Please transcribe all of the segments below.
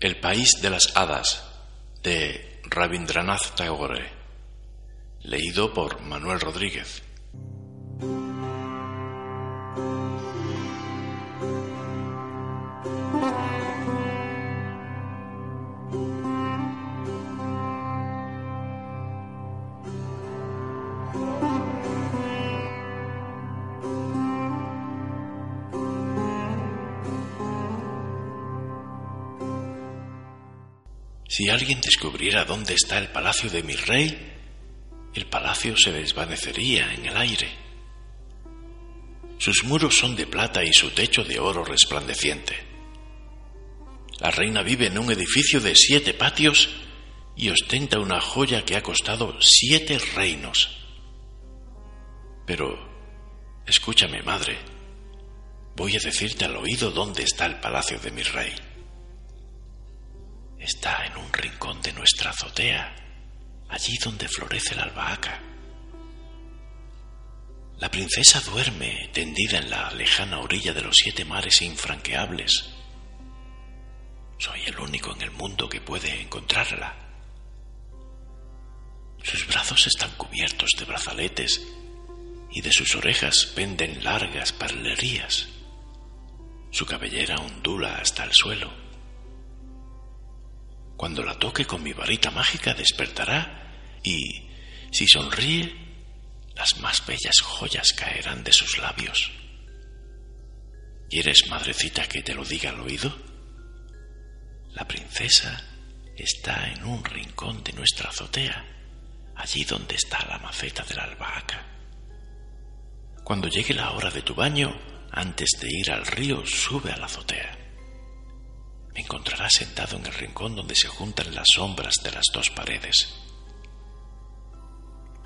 El país de las hadas de Rabindranath Tagore, leído por Manuel Rodríguez. Si alguien descubriera dónde está el palacio de mi rey, el palacio se desvanecería en el aire. Sus muros son de plata y su techo de oro resplandeciente. La reina vive en un edificio de siete patios y ostenta una joya que ha costado siete reinos. Pero, escúchame, madre, voy a decirte al oído dónde está el palacio de mi rey está en un rincón de nuestra azotea, allí donde florece la albahaca. La princesa duerme tendida en la lejana orilla de los siete mares infranqueables. Soy el único en el mundo que puede encontrarla. Sus brazos están cubiertos de brazaletes y de sus orejas penden largas parlerías. Su cabellera ondula hasta el suelo cuando la toque con mi varita mágica despertará y, si sonríe, las más bellas joyas caerán de sus labios. ¿Quieres, madrecita, que te lo diga al oído? La princesa está en un rincón de nuestra azotea, allí donde está la maceta de la albahaca. Cuando llegue la hora de tu baño, antes de ir al río, sube a la azotea me encontrarás sentado en el rincón donde se juntan las sombras de las dos paredes.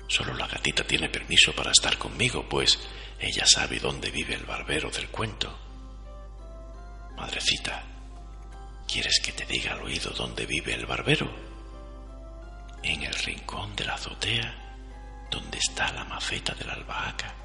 Solo la gatita tiene permiso para estar conmigo, pues ella sabe dónde vive el barbero del cuento. Madrecita, ¿quieres que te diga al oído dónde vive el barbero? En el rincón de la azotea, donde está la maceta de la albahaca.